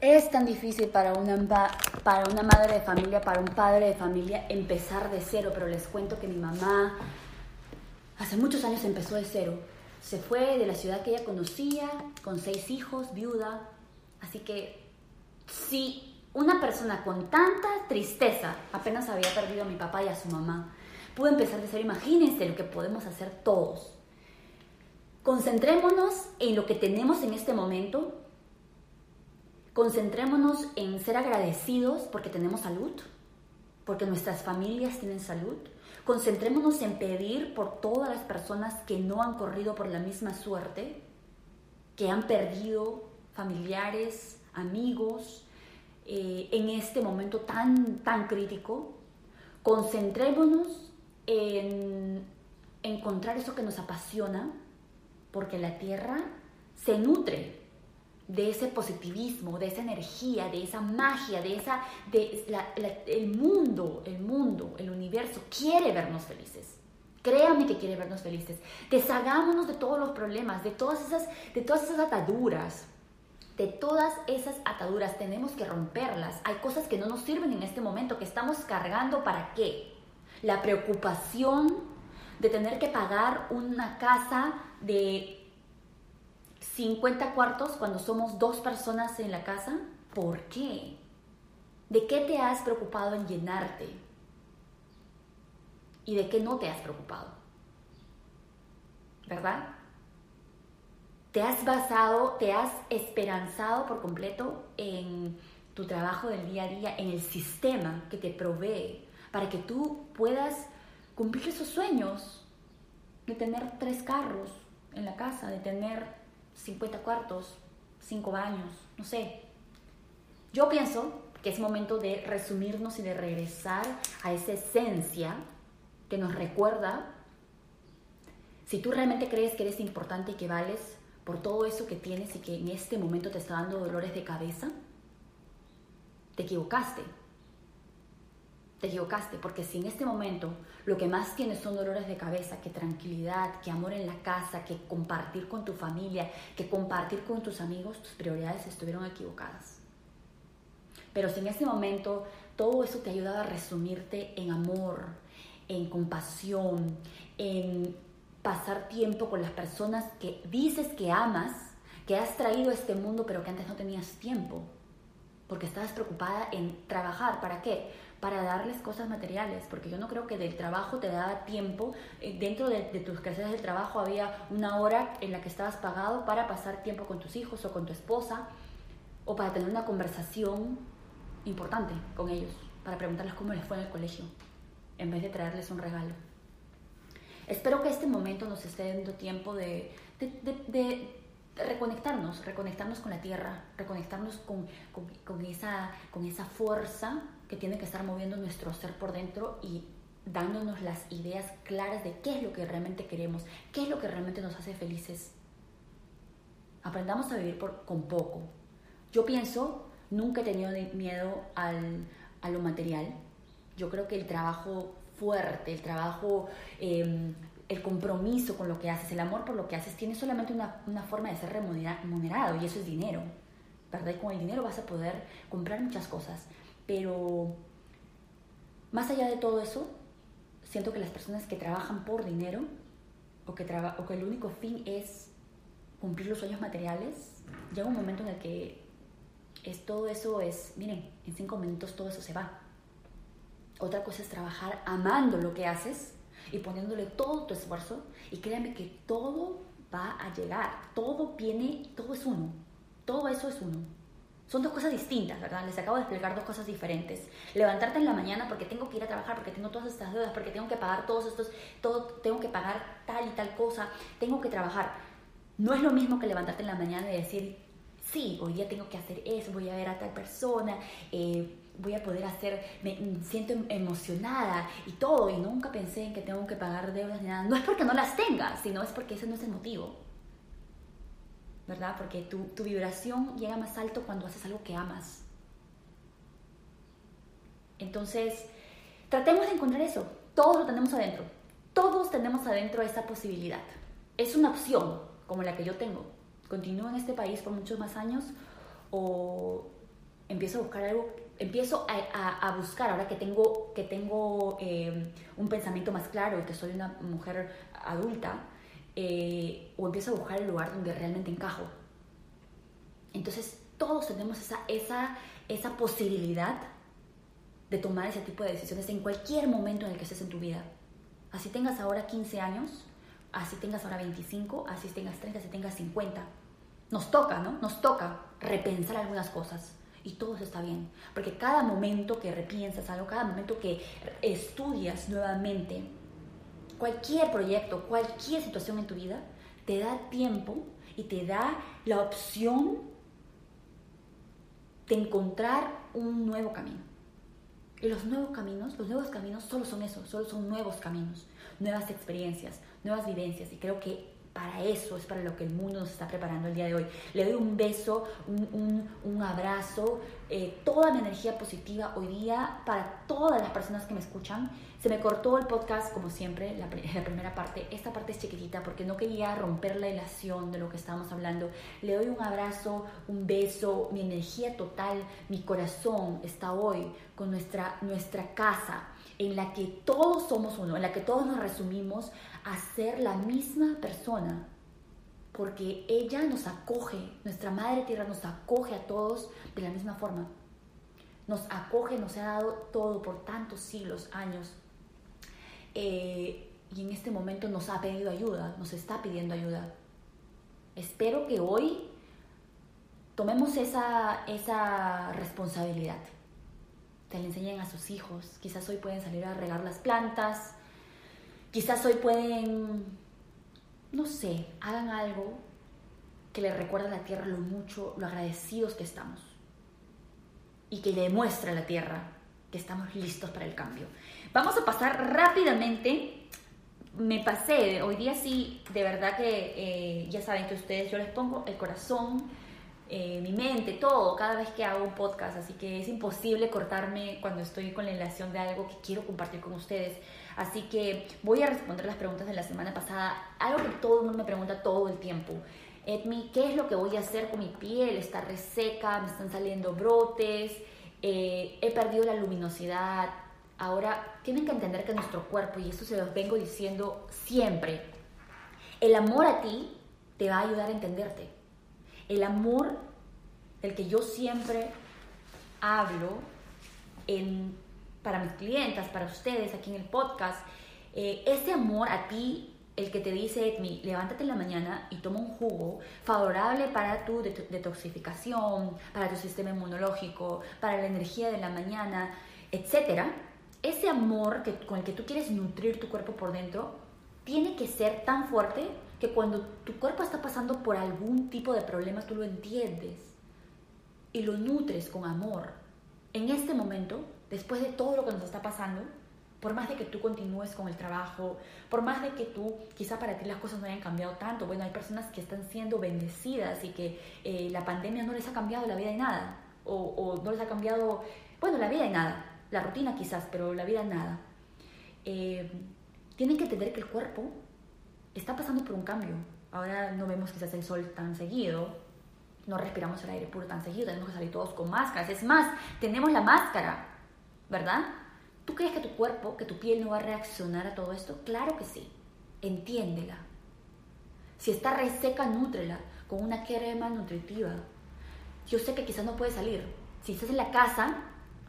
Es tan difícil para una, para una madre de familia, para un padre de familia, empezar de cero, pero les cuento que mi mamá hace muchos años empezó de cero. Se fue de la ciudad que ella conocía, con seis hijos, viuda. Así que si una persona con tanta tristeza apenas había perdido a mi papá y a su mamá, pudo empezar de cero, imagínense lo que podemos hacer todos. Concentrémonos en lo que tenemos en este momento Concentrémonos en ser agradecidos porque tenemos salud, porque nuestras familias tienen salud. Concentrémonos en pedir por todas las personas que no han corrido por la misma suerte, que han perdido familiares, amigos, eh, en este momento tan, tan crítico. Concentrémonos en encontrar eso que nos apasiona, porque la tierra se nutre de ese positivismo, de esa energía, de esa magia, de esa, de el mundo, el mundo, el universo quiere vernos felices. Créame que quiere vernos felices. Deshagámonos de todos los problemas, de todas esas, de todas esas ataduras. De todas esas ataduras tenemos que romperlas. Hay cosas que no nos sirven en este momento, que estamos cargando para qué? La preocupación de tener que pagar una casa de 50 cuartos cuando somos dos personas en la casa? ¿Por qué? ¿De qué te has preocupado en llenarte? ¿Y de qué no te has preocupado? ¿Verdad? Te has basado, te has esperanzado por completo en tu trabajo del día a día, en el sistema que te provee para que tú puedas cumplir esos sueños de tener tres carros en la casa, de tener 50 cuartos, 5 baños, no sé. Yo pienso que es momento de resumirnos y de regresar a esa esencia que nos recuerda si tú realmente crees que eres importante y que vales por todo eso que tienes y que en este momento te está dando dolores de cabeza, te equivocaste te equivocaste, porque si en este momento lo que más tienes son dolores de cabeza, que tranquilidad, que amor en la casa, que compartir con tu familia, que compartir con tus amigos, tus prioridades estuvieron equivocadas. Pero si en este momento todo eso te ayudaba a resumirte en amor, en compasión, en pasar tiempo con las personas que dices que amas, que has traído a este mundo pero que antes no tenías tiempo, porque estabas preocupada en trabajar, ¿para qué? para darles cosas materiales, porque yo no creo que del trabajo te daba tiempo, eh, dentro de, tus clases del trabajo había una hora en la que estabas pagado para pasar tiempo con tus hijos o con tu esposa, o para tener una conversación importante con ellos, para preguntarles cómo les fue en el colegio, en vez de traerles un regalo. Espero que este momento nos esté dando tiempo de, de, reconectarnos, reconectarnos con la tierra, reconectarnos con, con, esa, con esa fuerza que tiene que estar moviendo nuestro ser por dentro y dándonos las ideas claras de qué es lo que realmente queremos, qué es lo que realmente nos hace felices. Aprendamos a vivir con poco. Yo pienso, nunca he tenido miedo al, a lo material. Yo creo que el trabajo fuerte, el trabajo, em, el compromiso con lo que haces, el amor por lo que haces, tiene solamente una, una forma de ser remunerado y eso es dinero. ¿Verdad? Y con el dinero vas a poder comprar muchas cosas. Pero más allá de todo eso, siento que las personas que trabajan por dinero o que, o que el único fin es cumplir los sueños materiales, llega un momento en el que es, todo eso es, miren, en cinco minutos todo eso se va. Otra cosa es trabajar amando lo que haces y poniéndole todo tu esfuerzo y créanme que todo va a llegar, todo viene, todo es uno, todo eso es uno. Son dos cosas distintas, ¿verdad? Les acabo de explicar dos cosas diferentes. Levantarte en la mañana porque tengo que ir a trabajar, porque tengo todas estas deudas, porque tengo que pagar todos estos, todo, tengo que pagar tal y tal cosa, tengo que trabajar. No es lo mismo que levantarte en la mañana y decir, sí, hoy día tengo que hacer eso, voy a ver a tal persona, eh, voy a poder hacer, me siento emocionada y todo, y nunca pensé en que tengo que pagar deudas ni nada. No es porque no las tenga, sino es porque ese no es el motivo. ¿verdad? Porque tu, tu vibración llega más alto cuando haces algo que amas. Entonces, tratemos de encontrar eso. Todos lo tenemos adentro. Todos tenemos adentro esa posibilidad. Es una opción como la que yo tengo. Continúo en este país por muchos más años o empiezo a buscar algo, empiezo a, buscar, ahora que tengo, que tengo eh, un pensamiento más claro y que soy una mujer adulta, eh, o empiezo a buscar el lugar donde realmente encajo. Entonces, todos tenemos esa, esa, esa posibilidad de tomar ese tipo de decisiones en cualquier momento en el que estés en tu vida. Así tengas ahora 15 años, así tengas ahora 25, así tengas 30, así tengas 50. Nos toca, ¿no? Nos toca repensar algunas cosas y todo está bien. Porque cada momento que repiensas algo, cada momento que estudias nuevamente cualquier proyecto, cualquier situación en tu vida, te da tiempo y te da la opción de encontrar un nuevo camino. Y los nuevos caminos, los nuevos caminos solo son eso, solo son nuevos caminos, nuevas experiencias, nuevas vivencias. Y creo que para eso es para lo que el mundo nos está preparando el día de hoy. Le doy un beso, un, un, abrazo, eh, toda mi energía positiva hoy día para todas las personas que me escuchan. Se me cortó el podcast, como siempre, la, primera parte. Esta parte es chiquitita porque no quería romper la ilación de lo que estábamos hablando. Le doy un abrazo, un beso, mi energía total, mi corazón está hoy con nuestra, nuestra casa en la que todos somos uno, en la que todos nos resumimos a ser la misma persona, porque ella nos acoge, nuestra Madre Tierra nos acoge a todos de la misma forma. Nos acoge, nos ha dado todo por tantos siglos, años. Eh, y en este momento nos ha pedido ayuda, nos está pidiendo ayuda. Espero que hoy tomemos esa, esa responsabilidad te le enseñen a sus hijos. Quizás hoy pueden salir a regar las plantas, quizás hoy pueden, no sé, hagan algo que le recuerde a la tierra lo mucho, lo agradecidos que estamos y que le demuestre a la tierra que estamos listos para el cambio. Vamos a pasar rápidamente. Me pasé, hoy día sí, de verdad que eh, ya saben que ustedes, yo les pongo el corazón, eh, mi mente, todo, cada vez que hago un podcast, así que es imposible cortarme cuando estoy con la relación de algo que quiero compartir con ustedes. Así que voy a responder las preguntas de la semana pasada, algo que todo el mundo me pregunta todo el tiempo. Edmi, ¿qué es lo que voy a hacer con mi piel? Está reseca, me están saliendo brotes, eh, he perdido la luminosidad. Ahora, tienen que entender que nuestro cuerpo, y esto se los vengo diciendo siempre, el amor a ti te va a ayudar a entenderte el amor del que yo siempre hablo para mis clientes, para ustedes aquí en el podcast, eh, ese amor a ti, el que te dice, Edmi, levántate en la mañana y toma un jugo favorable para tu detoxificación, para tu sistema inmunológico, para la energía de la mañana, etc. Ese amor que, con el que tú quieres nutrir tu cuerpo por dentro, tiene que ser tan fuerte que cuando tu cuerpo está pasando por algún tipo de problema, tú lo entiendes y lo nutres con amor. En este momento, después de todo lo que nos está pasando, por más de que tú continúes con el trabajo, por más de que tú, quizá para ti las cosas no hayan cambiado tanto, bueno, hay personas que están siendo bendecidas y que eh, la pandemia no les ha cambiado la vida de nada, o, o, no les ha cambiado, bueno, la vida de nada, la rutina quizás, pero la vida de nada. Eh, tienen que entender que el cuerpo está pasando por un cambio. Ahora no vemos quizás el sol tan seguido, no respiramos el aire puro tan seguido, tenemos que salir todos con máscaras. Es más, tenemos la máscara, ¿verdad? ¿Tú crees que tu cuerpo, que tu piel no va a reaccionar a todo esto? Claro que sí. Entiéndela. Si está reseca, nútrela con una crema nutritiva. Yo sé que quizás no puedes salir. Si estás en la casa,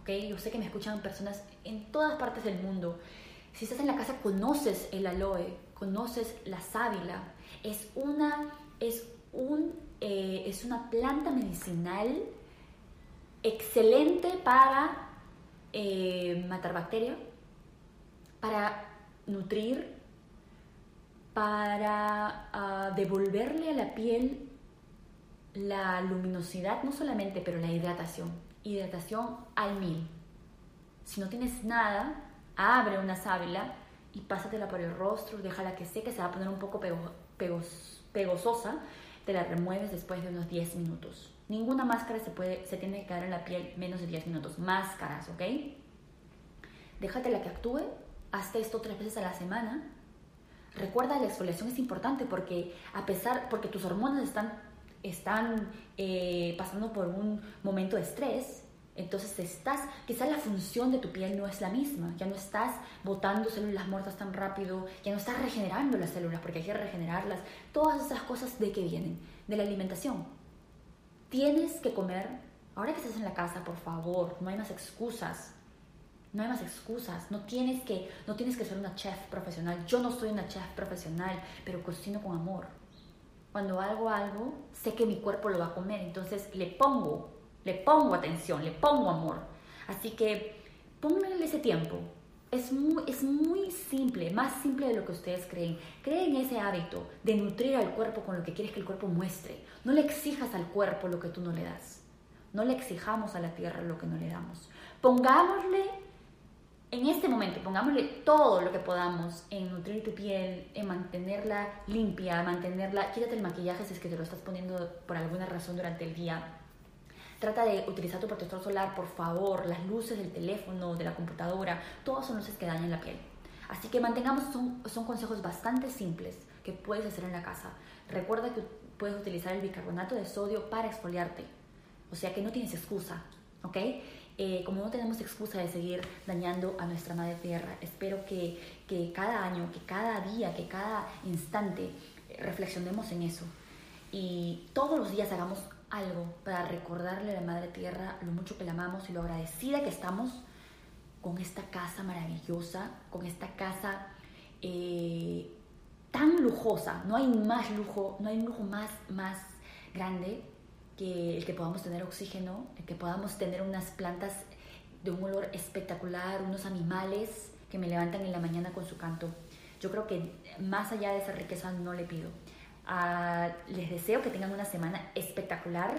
¿ok? Yo sé que me escuchan personas en todas partes del mundo. Si estás en la casa, conoces el aloe, conoces la sábila. Es una, es un, eh, es una planta medicinal excelente para eh, matar bacterias, para nutrir, para ah, devolverle a la piel la luminosidad, no solamente, pero la hidratación. Hidratación al mil. Si no tienes nada, abre una sábila y pásatela por el rostro, déjala que seque, se va a poner un poco pegososa, te la remueves después de unos 10 minutos. Ninguna máscara se, puede, se tiene que quedar en la piel menos de 10 minutos. Máscaras, ¿ok? Déjatela que actúe, hazte esto tres veces a la semana. Recuerda, la exfoliación es importante porque a pesar, porque tus hormonas están están eh, pasando por un momento de estrés, entonces estás, quizás la función de tu piel no es la misma, ya no estás botando células muertas tan rápido, ya no estás regenerando las células porque hay que regenerarlas. Todas esas cosas de qué vienen? De la alimentación. Tienes que comer, ahora que estás en la casa, por favor, no hay más excusas. No hay más excusas, no tienes que no tienes que ser una chef profesional. Yo no soy una chef profesional, pero cocino con amor. Cuando hago algo, sé que mi cuerpo lo va a comer, entonces le pongo le pongo atención, le pongo amor. Así que pónganle ese tiempo. Es muy, es muy simple, más simple de lo que ustedes creen. Creen ese hábito de nutrir al cuerpo con lo que quieres que el cuerpo muestre. No le exijas al cuerpo lo que tú no le das. No le exijamos a la tierra lo que no le damos. Pongámosle, en este momento, pongámosle todo lo que podamos en nutrir tu piel, en mantenerla limpia, mantenerla... Quítate el maquillaje si es que te lo estás poniendo por alguna razón durante el día Trata de utilizar tu protector solar, por favor. Las luces del teléfono, de la computadora, todas son luces que dañan la piel. Así que mantengamos, son, son consejos bastante simples que puedes hacer en la casa. Recuerda que puedes utilizar el bicarbonato de sodio para exfoliarte. O sea que no tienes excusa, ¿ok? Eh, como no tenemos excusa de seguir dañando a nuestra madre tierra, espero que, que cada año, que cada día, que cada instante eh, reflexionemos en eso y todos los días hagamos algo para recordarle a la Madre Tierra lo mucho que la amamos y lo agradecida que estamos con esta casa maravillosa, con esta casa eh, tan lujosa. No hay más lujo, no hay un lujo más, más grande que el que podamos tener oxígeno, el que podamos tener unas plantas de un olor espectacular, unos animales que me levantan en la mañana con su canto. Yo creo que más allá de esa riqueza no le pido. Ah, les deseo que tengan una semana espectacular,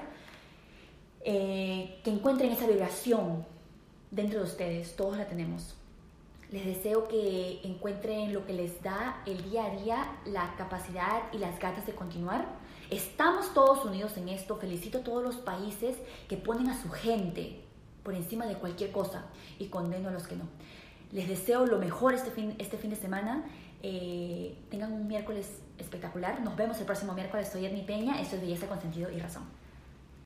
eh, que encuentren esa vibración dentro de ustedes, todos la tenemos. Les deseo que encuentren lo que les da el día a día, la capacidad y las ganas de continuar. Estamos todos unidos en esto. Felicito a todos los países que ponen a su gente por encima de cualquier cosa y condeno a los que no. Les deseo lo mejor este fin, este fin de semana. Eh, tengan un miércoles espectacular. Nos vemos el próximo miércoles. Soy Edmi Peña. Esto es Belleza con Sentido y Razón.